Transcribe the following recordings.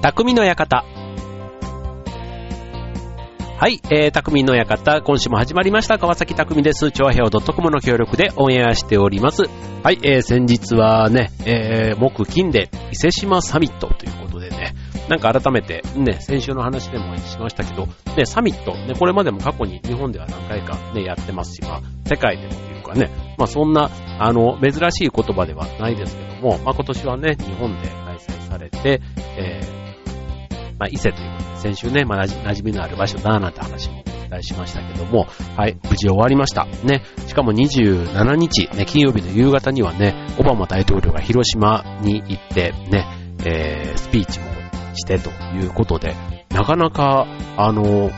匠の館。はい、えー、匠の館、今週も始まりました。川崎匠です。調和平和 .com の協力でオンエアしております。はい、えー、先日はね、えー、木金で伊勢島サミットということでね、なんか改めて、ね、先週の話でもしましたけど、ね、サミット、ね、これまでも過去に日本では何回かね、やってますし、まあ、世界でもというかね、まあそんな、あの、珍しい言葉ではないですけども、まあ今年はね、日本で開催されて、えー、まあ伊勢ということで、先週ね、まあ馴染みのある場所だなんて話もお伝えしましたけども、はい、無事終わりました。ね、しかも27日、ね、金曜日の夕方にはね、オバマ大統領が広島に行って、ね、えー、スピーチもしてということで、なかなか、あの、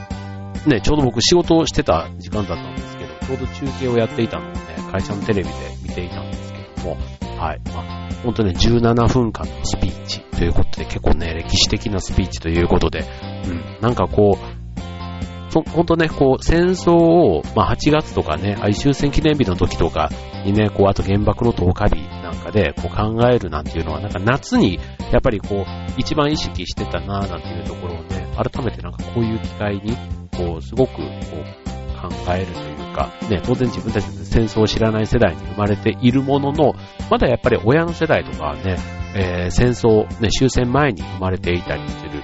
ね、ちょうど僕仕事をしてた時間だったんですけど、ちょうど中継をやっていたのをね、会社のテレビで見ていたんですけども、はい。まあ、本当ね、17分間のスピーチということで、結構ね、歴史的なスピーチということで、うん、なんかこう、そ本当ね、こう、戦争を、まあ、8月とかね、終戦記念日の時とかにね、こう、あと原爆の10日日なんかで、こう考えるなんていうのは、なんか夏に、やっぱりこう、一番意識してたななんていうところをね、改めてなんかこういう機会に、こう、すごく、こう、考えるというか、ね、当然自分たちの戦争を知らない世代に生まれているものの、まだやっぱり親の世代とかはね、えー、戦争、ね、終戦前に生まれていたりする。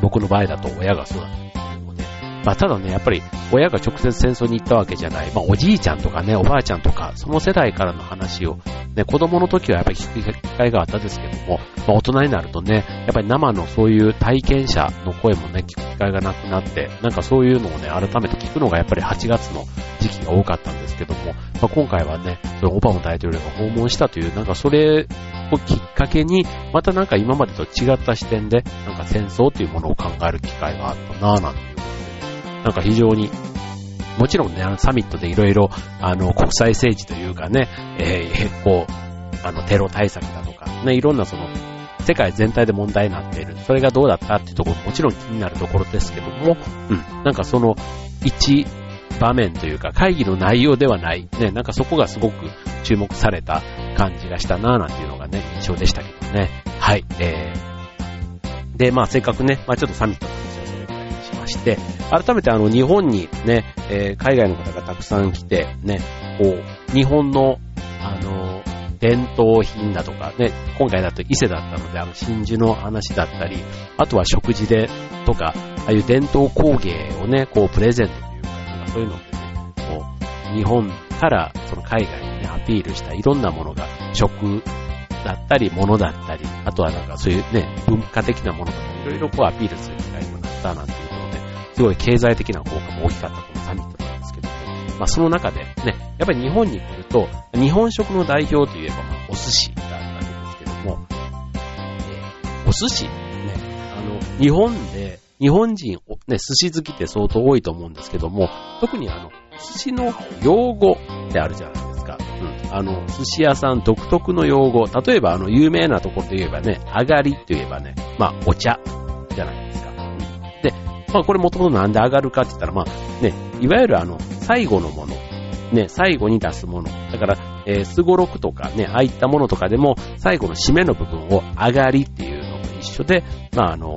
僕の場合だと親がそうだったので、まあただね、やっぱり親が直接戦争に行ったわけじゃない。まあおじいちゃんとかね、おばあちゃんとか、その世代からの話を、ね、子供の時はやっぱり聞く機会があったですけども、まあ大人になるとね、やっぱり生のそういう体験者の声もね、聞く機会がなくなって、なんかそういうのをね、改めて聞くのがやっぱり8月の時期が多かったんですけども、まあ今回はね、オバマ大統領が訪問したという、なんかそれをきっかけに、またなんか今までと違った視点で、なんか戦争というものを考える機会があったなぁなんていうことで、なんか非常にもちろんね、あのサミットでいろいろ、あの、国際政治というかね、えー、こう、あの、テロ対策だとか、ね、いろんなその、世界全体で問題になっている。それがどうだったっていうところもちろん気になるところですけども、うん、なんかその、一場面というか、会議の内容ではない、ね、なんかそこがすごく注目された感じがしたなぁなんていうのがね、印象でしたけどね。はい、えー、で、まあせっかくね、まあちょっとサミットして、改めてあの日本にね、えー、海外の方がたくさん来て、ね、こう、日本の、あの、伝統品だとか、ね、今回だと伊勢だったので、あの、真珠の話だったり、あとは食事で、とか、ああいう伝統工芸をね、こう、プレゼントというか、そういうのでね、こう、日本から、その海外にね、アピールしたいろんなものが、食だったり、物だったり、あとはなんかそういうね、文化的なものとか、いろいろこうアピールする機会にもなったなんていう、すごい経済的な効果も大きかったこのサミットなんですけども、まあその中でね、やっぱり日本に来ると、日本食の代表といえば、まあお寿司があるわけですけども、えーお寿司、ね、あの、日本で、日本人、ね、寿司好きって相当多いと思うんですけども、特にあの、寿司の用語ってあるじゃないですか。うん。あの、寿司屋さん独特の用語。例えばあの、有名なところといえばね、上がりといえばね、まあ、お茶じゃない。まあこれもともとなんで上がるかって言ったら、まあね、いわゆるあの、最後のもの。ね、最後に出すもの。だから、えー、すごろくとかね、ああいったものとかでも、最後の締めの部分を上がりっていうのと一緒で、まああの、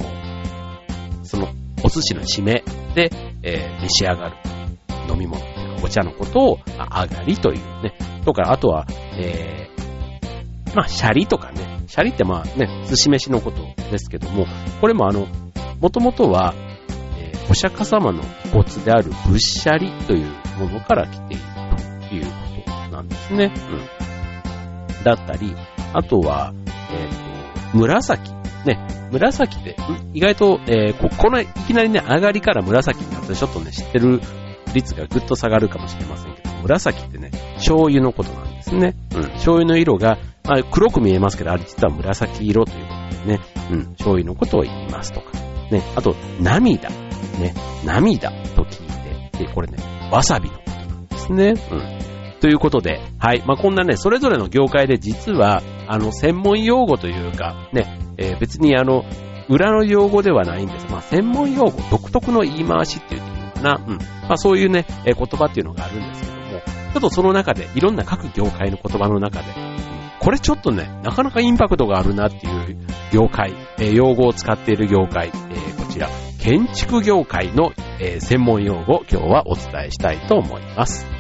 その、お寿司の締めで、えー召し上がる飲み物っていうか、お茶のことを、あ上がりというね。とか、あとは、えー、まあ、シャリとかね。シャリってまあね、寿司飯のことですけども、これもあの、もともとは、お釈迦様の骨である仏シャリというものから来ているということなんですね。うん。だったり、あとは、えっ、と、紫。ね、紫って、意外と、えーこ、この、いきなりね、上がりから紫になってちょっとね、知ってる率がぐっと下がるかもしれませんけど、紫ってね、醤油のことなんですね。うん。醤油の色が、まあ、黒く見えますけど、あれ実は紫色ということでね、うん。醤油のことを言いますとか。ね。あと、涙。ね。涙と聞いて、で、これね、わさびのことなんですね。うん。ということで、はい。まあ、こんなね、それぞれの業界で実は、あの、専門用語というか、ね、えー別にあの、裏の用語ではないんです。まあ、専門用語、独特の言い回しっていいのかな。うん。まあ、そういうね、えー言葉っていうのがあるんですけども、ちょっとその中で、いろんな各業界の言葉の中で、これちょっとね、なかなかインパクトがあるなっていう業界、えー、用語を使っている業界、えー、こちら、建築業界の、えー、専門用語、今日はお伝えしたいと思います。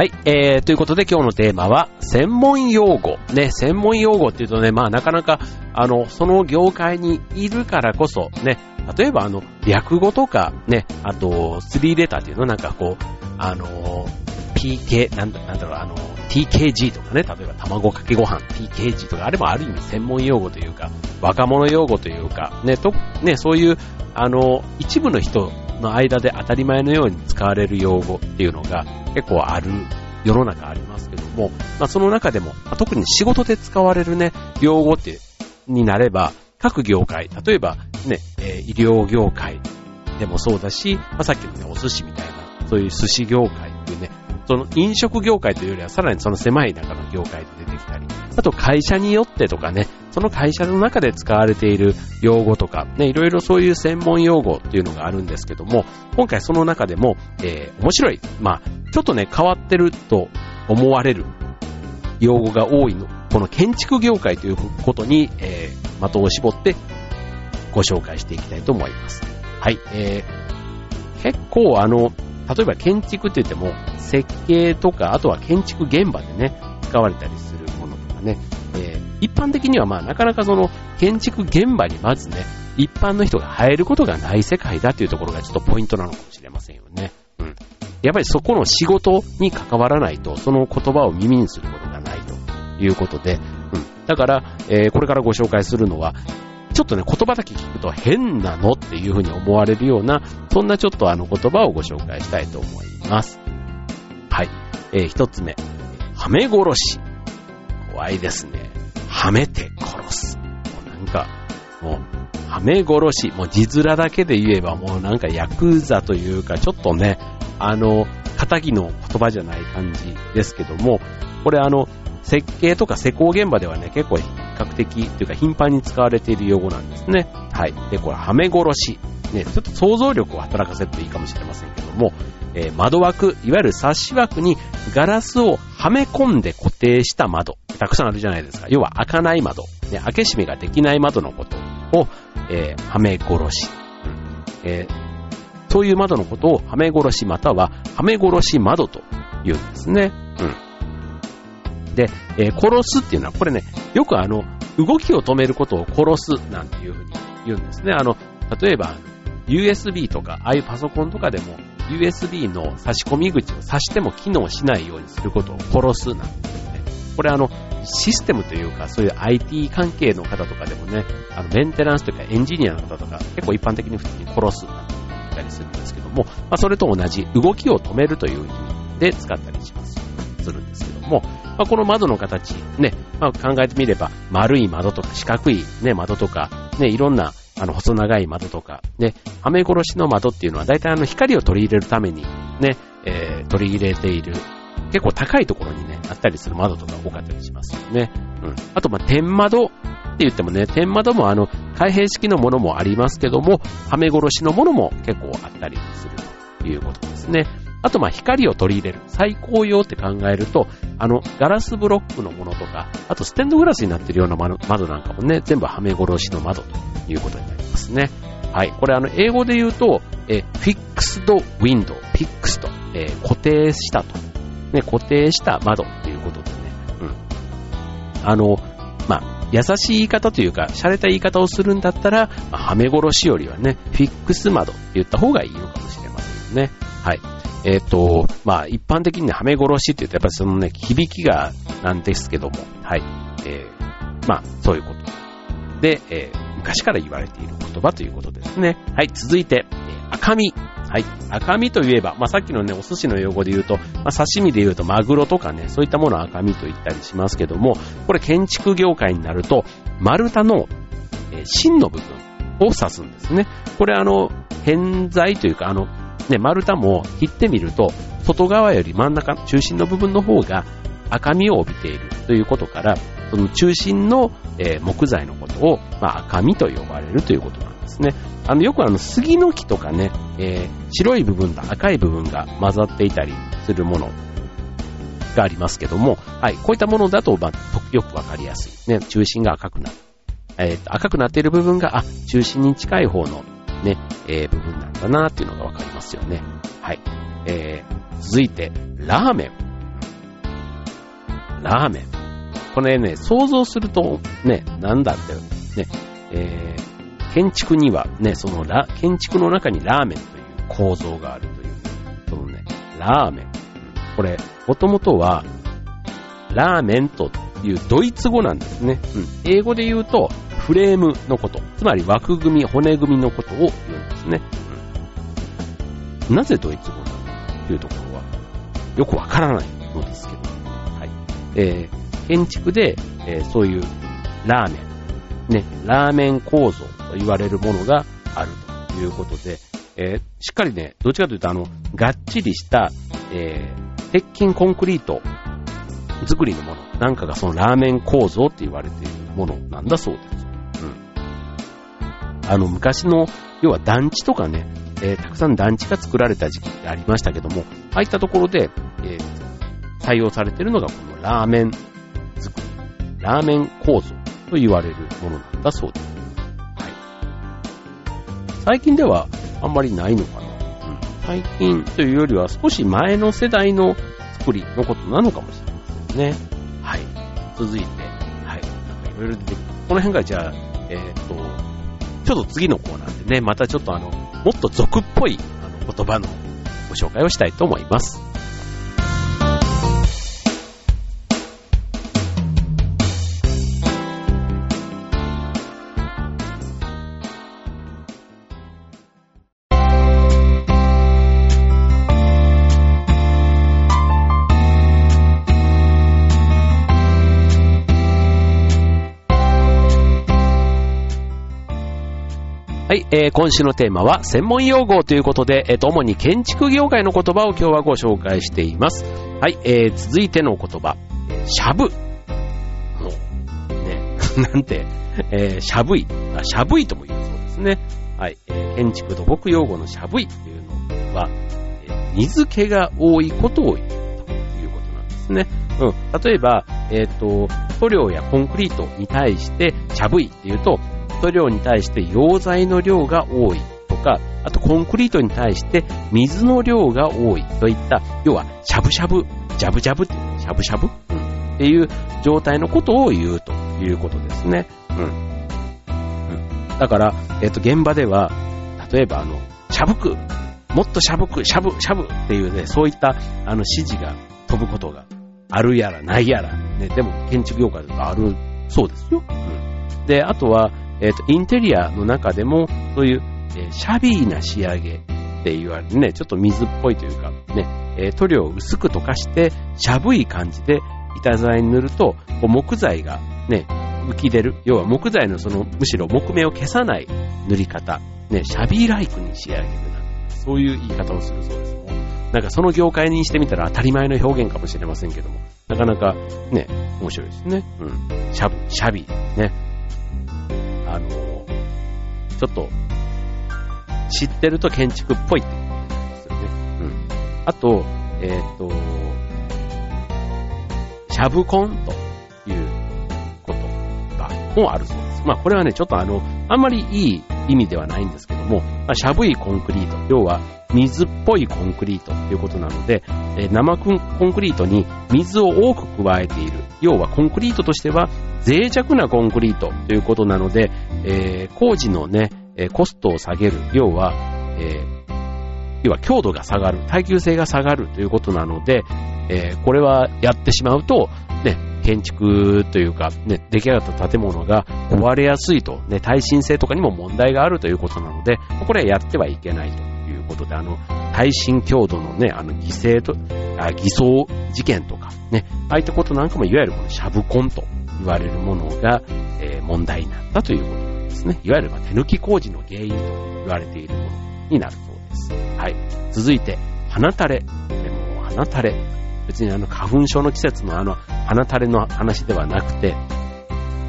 はい、えー、ということで今日のテーマは、専門用語。ね、専門用語っていうとね、まあなかなか、あの、その業界にいるからこそ、ね、例えばあの、略語とか、ね、あと、3レターっていうのなんかこう、あの、PK、なんだ、なんだろう、あの、TKG とかね、例えば卵かけご飯、TKG とか、あれもある意味専門用語というか、若者用語というか、ね、と、ね、そういう、あの、一部の人の間で当たり前のように使われる用語っていうのが結構ある世の中ありますけども、まあ、その中でも、まあ、特に仕事で使われるね、用語って、になれば、各業界、例えばね、えー、医療業界でもそうだし、まあ、さっきのね、お寿司みたいな、そういう寿司業界っていうね、その飲食業界というよりはさらにその狭い中の業界で出てきたり、あと会社によってとかね、その会社の中で使われている用語とか、ね、いろいろそういう専門用語っていうのがあるんですけども、今回その中でも、えー、面白い、まあ、ちょっとね、変わってると思われる用語が多いの、この建築業界ということに、えー、的を絞ってご紹介していきたいと思います。はい、えー、結構あの、例えば建築って言っても、設計とか、あとは建築現場でね、使われたりするね、えー、一般的にはまあなかなかその建築現場にまずね、一般の人が入ることがない世界だっていうところがちょっとポイントなのかもしれませんよね。うん。やっぱりそこの仕事に関わらないと、その言葉を耳にすることがないということで、うん。だから、えー、これからご紹介するのは、ちょっとね、言葉だけ聞くと変なのっていうふうに思われるような、そんなちょっとあの言葉をご紹介したいと思います。はい。えー、一つ目。はめ殺し。怖いですね。はめて殺す。もうなんか、もう、はめ殺し。もう字面だけで言えばもうなんかヤクザというか、ちょっとね、あの、仇の言葉じゃない感じですけども、これあの、設計とか施工現場ではね、結構比較的というか頻繁に使われている用語なんですね。はい。で、これ、はめ殺し。ね、ちょっと想像力を働かせるといいかもしれませんけども、えー、窓枠、いわゆるサッシ枠にガラスをはめ込んで固定した窓。たくさんあるじゃないですか。要は開かない窓。ね、開け閉めができない窓のことを、えー、はめ殺し。えー、そういう窓のことをはめ殺しまたははめ殺し窓と言うんですね。うん。で、えー、殺すっていうのは、これね、よくあの、動きを止めることを殺すなんていうふうに言うんですね。あの、例えば、USB とか、ああいうパソコンとかでも、USB の差し込み口を差しても機能しないようにすることを殺すなんていうね。これあの、システムというか、そういう IT 関係の方とかでもね、あの、メンテナンスというかエンジニアの方とか、結構一般的に普通に殺すなんて言ったりするんですけども、まあ、それと同じ動きを止めるという意味で使ったりします。するんですけども、まあ、この窓の形、ね、まあ、考えてみれば、丸い窓とか四角い、ね、窓とか、ね、いろんな、あの、細長い窓とか、ね、はめ殺しの窓っていうのは、大体あの、光を取り入れるために、ね、えー、取り入れている、結構高いところにね、あったりする窓とか多かったりしますよね。うん。あと、ま、天窓って言ってもね、天窓もあの、開閉式のものもありますけども、はめ殺しのものも結構あったりするということですね。あと、ま、光を取り入れる。最高用って考えると、あの、ガラスブロックのものとか、あとステンドグラスになってるような窓なんかもね、全部はめ殺しの窓ということになりますね。はい。これあの、英語で言うと、え、フィックスドウィンドウ、フィックスと、えー、固定したと。ね、固定した窓っていうことでね。うん。あの、まあ、優しい言い方というか、洒落た言い方をするんだったら、まあ、はめ殺しよりはね、フィックス窓って言った方がいいのかもしれませんね。はい。えっ、ー、と、まあ、一般的にはめ殺しって言うと、やっぱりそのね、響きがなんですけども、はい。えー、まあ、そういうこと。で、えー、昔から言われている言葉ということですね。はい、続いて、えー、赤身。はい。赤身といえば、まあ、さっきのね、お寿司の用語で言うと、まあ、刺身で言うとマグロとかね、そういったものを赤身と言ったりしますけども、これ建築業界になると、丸太の、えー、芯の部分を指すんですね。これあの、偏在というか、あの、ね、丸太も切ってみると、外側より真ん中、中心の部分の方が赤みを帯びているということから、その中心の、え、木材のことを、まあ、赤みと呼ばれるということなんですね。あの、よくあの、杉の木とかね、えー、白い部分と赤い部分が混ざっていたりするものがありますけども、はい、こういったものだと、まあ、よくわかりやすい。ね、中心が赤くなる。えー、赤くなっている部分が、あ、中心に近い方の、えー、部分なんだなっていうのがわかりますよね。はい。えー、続いて、ラーメン。ラーメン。これね、想像すると、ね、なんだって、ね、えー、建築にはね、そのラ、建築の中にラーメンという構造があるという、そのね、ラーメン。これ、もともとは、ラーメンというドイツ語なんですね。うん、英語で言うと、フレームのこと、つまり枠組み、骨組みのことを言うんですね。うん、なぜドイツ語なのというところは、よくわからないのですけど、はい。えー、建築で、えー、そういうラーメン、ね、ラーメン構造と言われるものがあるということで、えー、しっかりね、どっちかというと、あの、がっちりした、えー、鉄筋コンクリート作りのものなんかがそのラーメン構造って言われているものなんだそうです。あの、昔の、要は団地とかね、えー、たくさん団地が作られた時期ってありましたけども、ああいったところで、えー、採用されているのがこのラーメン作り、ラーメン構造と言われるものなんだそうです。はい。最近ではあんまりないのかな。うん。最近というよりは少し前の世代の作りのことなのかもしれませんね。はい。続いて、はい。なんかいろいろ出てくる。この辺がじゃあ、えっ、ー、と、ちょっと次のコーナーでね、またちょっとあの、もっと俗っぽいあの言葉のご紹介をしたいと思います。はい、えー、今週のテーマは専門用語ということで、え、ー、主に建築業界の言葉を今日はご紹介しています。はい、えー、続いての言葉、しゃぶ。もう、ね、なんて、えー、しゃぶい。あ、しゃぶいとも言うそうですね。はい、えー、建築土木用語のしゃぶいというのは、えー、水気が多いことを言うということなんですね。うん。例えば、えっ、ー、と、塗料やコンクリートに対して、しゃぶいっていうと、塗料に対して溶剤の量が多いとか、あとコンクリートに対して水の量が多いといった、要はしゃぶしゃぶ、ジャブジャブっていう、しゃぶしゃぶ、うん、っていう状態のことを言うということですね。うん。うん、だから、えっ、と、現場では、例えばあの、しゃぶく、もっとしゃぶく、しゃぶ、しゃぶっていうね、そういったあの指示が飛ぶことがあるやらないやら、ね、でも建築業界だとあるそうですよ。うん。で、あとは、えっ、ー、と、インテリアの中でも、そういう、えー、シャビーな仕上げって言われるね、ちょっと水っぽいというか、ね、えー、塗料を薄く溶かして、しゃぶい感じで板材に塗ると、こう木材がね、浮き出る。要は木材のその、むしろ木目を消さない塗り方。ね、シャビーライクに仕上げるな。そういう言い方をするそうですね。なんかその業界にしてみたら当たり前の表現かもしれませんけども、なかなかね、面白いですね。うん。シャブ、シャビー、ね。あの、ちょっと、知ってると建築っぽいってことですよね。うん。あと、えっ、ー、と、シャブコンということが、もあるそうです。まあこれはね、ちょっとあの、あんまりいい意味ではないんですけども、まあ、しゃぶいコンクリート、要は水っぽいコンクリートということなので、えー、生コンクリートに水を多く加えている。要はコンクリートとしては脆弱なコンクリートということなので、えー、工事のね、コストを下げる。要は、えー、要は強度が下がる。耐久性が下がるということなので、えー、これはやってしまうと、ね、建築というか、ね、出来上がった建物が壊れやすいと、ね、耐震性とかにも問題があるということなので、これはやってはいけないということで、あの、耐震強度のね、あの、犠牲と、あ偽装事件とか、ね、ああいったことなんかもいわゆるこのシャブコンと言われるものが、えー、問題になったということなんですね。いわゆるまあ手抜き工事の原因と言われているものになるそうです。です。はい。続いて、花垂れ。でも、花垂れ。別にあの、花粉症の季節のあの、花垂れの話ではなくて、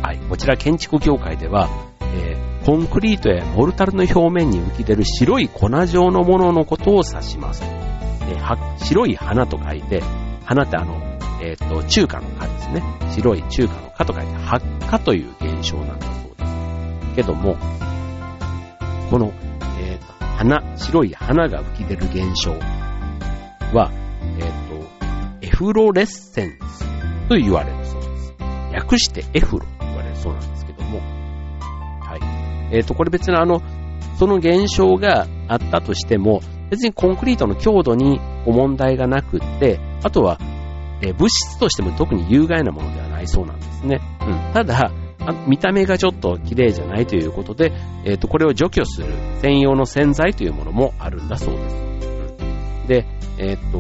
はい。こちら建築業界では、えー、コンクリートやモルタルの表面に浮き出る白い粉状のもののことを指します。えー、白い花と書いて、花ってあの、えっ、ー、と、中華の花ですね。白い中華の花と書いて、発火という現象なんだそうです。けども、この、えっ、ー、と、花、白い花が浮き出る現象は、えっ、ー、と、エフロレッセンスと言われるそうです。略してエフロと言われるそうなんですけども、はい。えっ、と、これ別にあの、その現象があったとしても、別にコンクリートの強度に問題がなくって、あとは、え物質としても特に有害なものではないそうなんですね。うん。ただ、見た目がちょっと綺麗じゃないということで、えっ、ー、と、これを除去する専用の洗剤というものもあるんだそうです。うん、で、えっ、ー、と、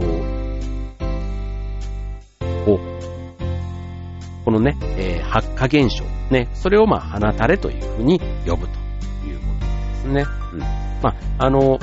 ここのね、えー、発火現象、ね、それをまあ、鼻垂れというふうに呼ぶということですね。うん。まあ、あの、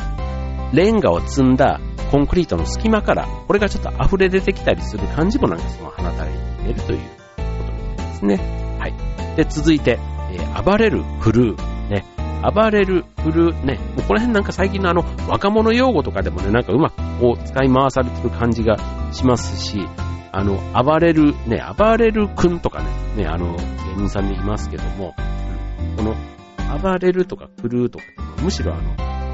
レンガを積んだコンクリートの隙間から、これがちょっと溢れ出てきたりする感じもなんかその鼻垂れに似てるということみたいですね。はい。で、続いて、えー、暴れるフルー。ね。暴れるフルー。ね。もうこの辺なんか最近のあの、若者用語とかでもね、なんかうまくこう使い回されてる感じがしますし、あの、暴れる、ね、暴れるくんとかね、ね、あの、芸人さんでいますけども、この、暴れるとか狂うとか、むしろあの、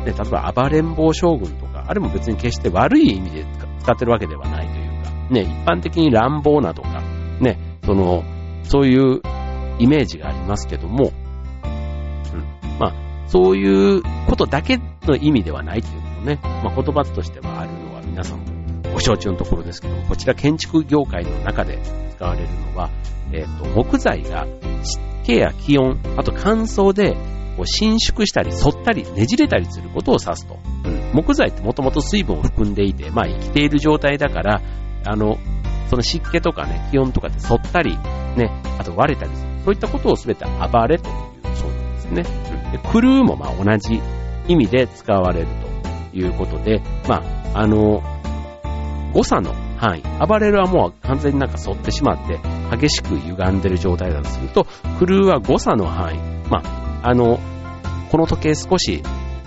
ね、例えば暴れん坊将軍とか、あれも別に決して悪い意味で使ってるわけではないというか、ね、一般的に乱暴なとか、ね、その、そういうイメージがありますけども、うん。まあ、そういうことだけの意味ではないというのもね、まあ、言葉としてはあるのは皆さんご承知のところですけども、こちら建築業界の中で使われるのは、えっ、ー、と、木材が湿気や気温、あと乾燥でこう伸縮したり反ったりねじれたりすることを指すと。うん、木材ってもともと水分を含んでいて、まあ生きている状態だから、あの、その湿気とかね、気温とかで反ったり、ね、あと割れたりする。そういったことをすべて暴れというそうなんですね。うん、でクルーもまあ同じ意味で使われるということで、まあ、あの、誤差の範囲。暴れるはもう完全になんか反ってしまって、激しく歪んでる状態だとすると、クルーは誤差の範囲。まあ、あの、この時計少し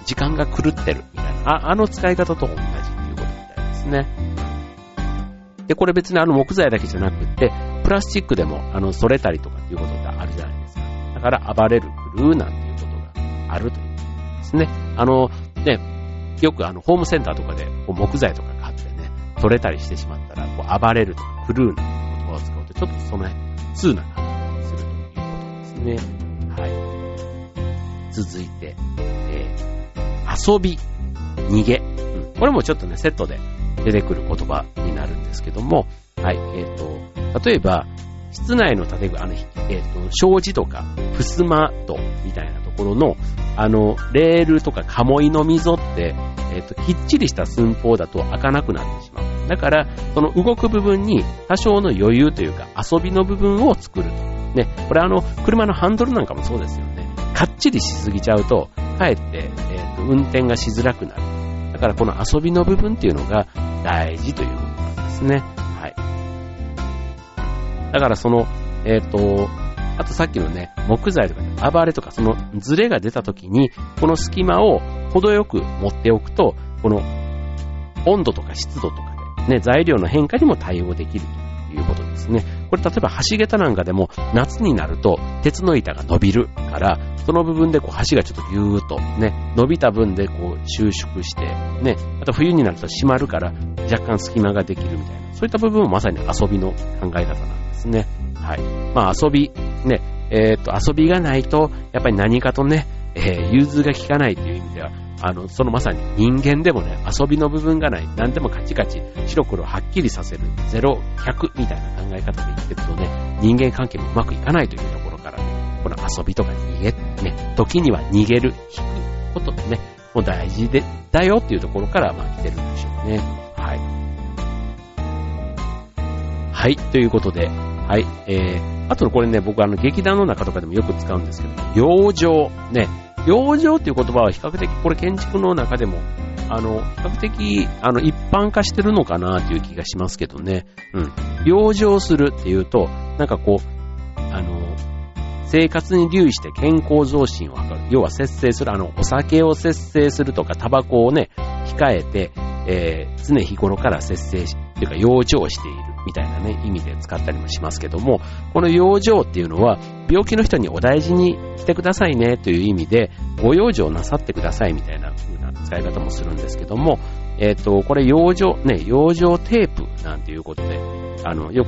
時間が狂ってるみたいな、ああの使い方と同じっていうことみたいですね。で、これ別にあの木材だけじゃなくて、プラスチックでもあの、反れたりとかっていうことってあるじゃないですか。だから暴れる、狂うなんていうことがあるということですね。あの、ね、よくあの、ホームセンターとかでこう木材とか買ってね、取れたりしてしまったら、こう暴れるとか狂うなんて言葉を使うと、ちょっとその辺、通な感じがするということですね。続いて、えー、遊び、逃げ、うん。これもちょっとね、セットで出てくる言葉になるんですけども、はい、えっ、ー、と、例えば、室内の建具、あの、えっ、ー、と、障子とか、襖戸みたいなところの、あの、レールとか鴨居の溝って、えっ、と、きっちりした寸法だと開かなくなってしまう。だから、その動く部分に多少の余裕というか、遊びの部分を作ると。ね、これあの、車のハンドルなんかもそうですよ。かっちりしすぎちゃうと、かえって、えーと、運転がしづらくなる。だからこの遊びの部分っていうのが大事ということなんですね。はい。だからその、えっ、ー、と、あとさっきのね、木材とか、ね、暴れとか、そのズレが出た時に、この隙間を程よく持っておくと、この温度とか湿度とかで、ね、材料の変化にも対応できるということですね。これ例えば橋桁なんかでも夏になると鉄の板が伸びるから、その部分でこう橋がちょっとぎゅーっとね、伸びた分でこう収縮して、ね、また冬になると閉まるから若干隙間ができるみたいな、そういった部分もまさに遊びの考え方なんですね。はい。まあ遊び、ね、えー、っと遊びがないと、やっぱり何かとね、えー、融通が効かないという意味では、あの、そのまさに人間でもね、遊びの部分がない、何でもカチカチ、白黒はっきりさせる、0、100みたいな考え方で言ってるとね、人間関係もうまくいかないというところからね、この遊びとか逃げ、ね、時には逃げる、引くことでね、もう大事で、だよっていうところから、まあ来てるんでしょうね。はい。はい、ということで、はい、えー、あとのこれね、僕あの劇団の中とかでもよく使うんですけど、養生、ね、養生っていう言葉は比較的これ建築の中でもあの、比較的、あの、一般化してるのかなっていう気がしますけどね。うん。養生するっていうと、なんかこう、あの、生活に留意して健康増進を図る。要は節制する。あの、お酒を節制するとか、タバコをね、控えて、えー、常日頃から節制し、というか養生しているみたいなね、意味で使ったりもしますけども、この養生っていうのは、病気の人にお大事にしてくださいねという意味で、ご養生なさってくださいみたいな風な使い方もするんですけども、えっ、ー、と、これ養生、ね、養生テープなんていうことで、あの、よく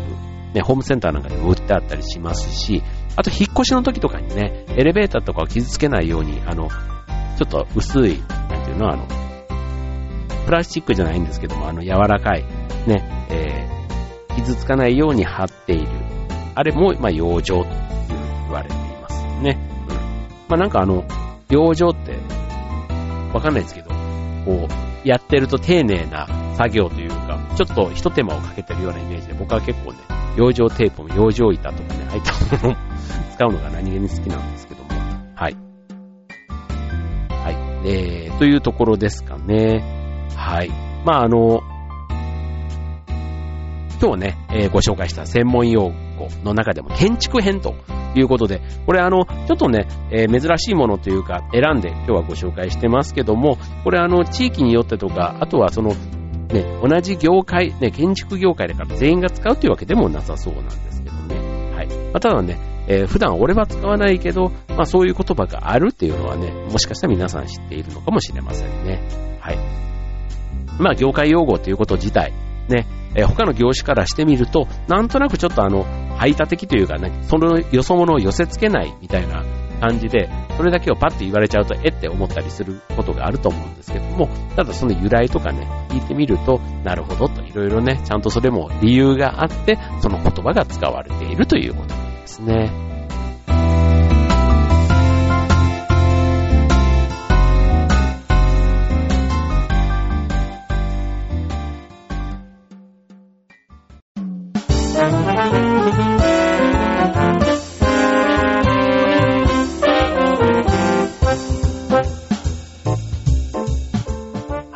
ね、ホームセンターなんかでも売ってあったりしますし、あと引っ越しの時とかにね、エレベーターとかを傷つけないように、あの、ちょっと薄い、なんていうの、あの、プラスチックじゃないんですけども、あの、柔らかい、ね、え、傷つかないように貼っている。あれも、まあ、養生と言われていますね。うん。まあ、なんかあの、養生って、わかんないですけど、こう、やってると丁寧な作業というか、ちょっと一手間をかけてるようなイメージで、僕は結構ね、養生テープも養生板とかね、入ったものを 使うのが何気に好きなんですけども、はい。はい。えー、というところですかね。はい。まあ、あの、今日ね、えー、ご紹介した専門用語の中でも建築編ということで、これあの、ちょっとね、えー、珍しいものというか選んで今日はご紹介してますけども、これあの、地域によってとか、あとはそのね、同じ業界、ね、建築業界だから全員が使うというわけでもなさそうなんですけどね。はい。まあ、ただね、えー、普段俺は使わないけど、まあそういう言葉があるっていうのはね、もしかしたら皆さん知っているのかもしれませんね。はい。まあ業界用語ということ自体、ね、えー、他の業種からしてみると、なんとなくちょっとあの、排他的というかね、そのよそ者を寄せ付けないみたいな感じで、それだけをパッと言われちゃうと、えって思ったりすることがあると思うんですけども、ただその由来とかね、聞いてみると、なるほどといろいろね、ちゃんとそれも理由があって、その言葉が使われているということなんですね。は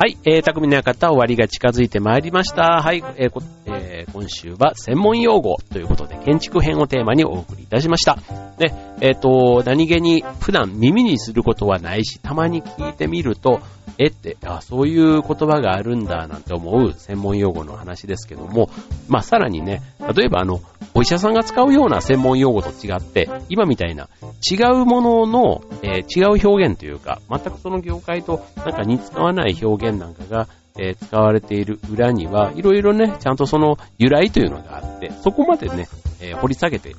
い、えー、匠の館終わりが近づいてまいりました。はい、えーえー、今週は専門用語ということで建築編をテーマにお送りいたしました。で、えっ、ー、と、何気に普段耳にすることはないし、たまに聞いてみると、えって、あ、そういう言葉があるんだなんて思う専門用語の話ですけども、まあさらにね、例えばあの、お医者さんが使うような専門用語と違って、今みたいな違うものの、えー、違う表現というか、全くその業界となんか似つかわない表現なんかが、えー、使われている裏には、いろいろね、ちゃんとその由来というのがあって、そこまでね、えー、掘り下げて、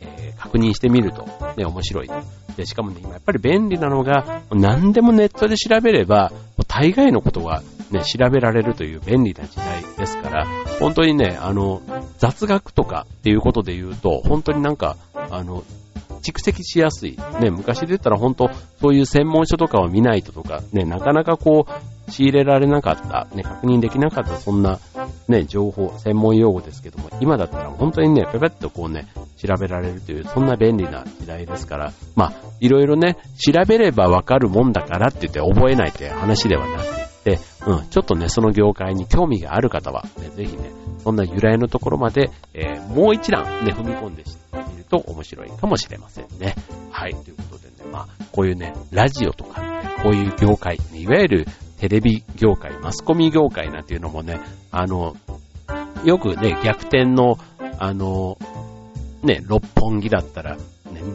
えー、確認してみると、ね、面白い。で、しかもね、今やっぱり便利なのが、何でもネットで調べれば、大概のことがね、調べられるという便利な時代ですから、本当にね、あの、雑学とかっていうことで言うと、本当になんか、あの、蓄積しやすい。ね、昔で言ったら本当、そういう専門書とかを見ないととか、ね、なかなかこう、仕入れられなかった、ね、確認できなかったそんな、ね、情報、専門用語ですけども、今だったら本当にね、ペペッとこうね、調べられるという、そんな便利な時代ですから、まあ、いろいろね、調べればわかるもんだからって言って覚えないって話ではなくて、うん、ちょっとね、その業界に興味がある方は、ね、ぜひね、そんな由来のところまで、えー、もう一段ね、踏み込んでみると面白いかもしれませんね。はい、ということでね、まあ、こういうね、ラジオとかね、こういう業界、いわゆるテレビ業界、マスコミ業界なんていうのもね、あの、よくね、逆転の、あの、ね、六本木だったら、ね、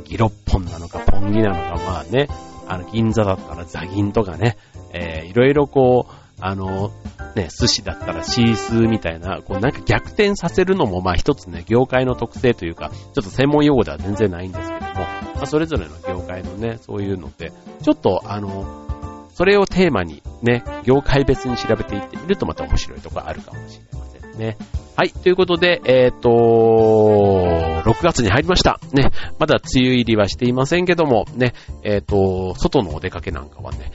ギロッポンなのか、ポンギなのか、まあね、あの、銀座だったらザギンとかね、えー、いろいろこう、あの、ね、寿司だったらシースーみたいな、こうなんか逆転させるのもまあ一つね、業界の特性というか、ちょっと専門用語では全然ないんですけども、まあそれぞれの業界のね、そういうのって、ちょっとあの、それをテーマにね、業界別に調べていってみるとまた面白いとこあるかもしれませんね。はい、ということで、えっ、ー、と、6月に入りました。ね、まだ梅雨入りはしていませんけども、ね、えっ、ー、と、外のお出かけなんかはね、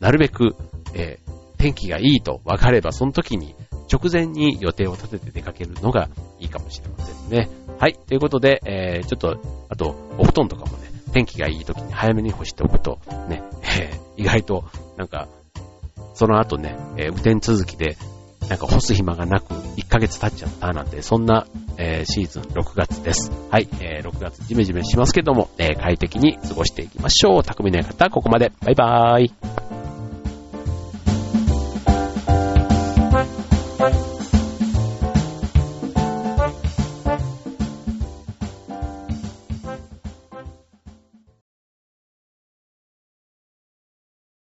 なるべく、えー天気がいいと分かれば、その時に直前に予定を立てて出かけるのがいいかもしれませんね。はい。ということで、えー、ちょっと、あと、お布団とかもね、天気がいい時に早めに干しておくと、ね、えー、意外と、なんか、その後ね、えー、雨天続きで、なんか干す暇がなく1ヶ月経っちゃったなんて、そんな、えー、シーズン6月です。はい、えー、6月ジメジメしますけども、えー、快適に過ごしていきましょう。匠の方、ここまで。バイバーイ。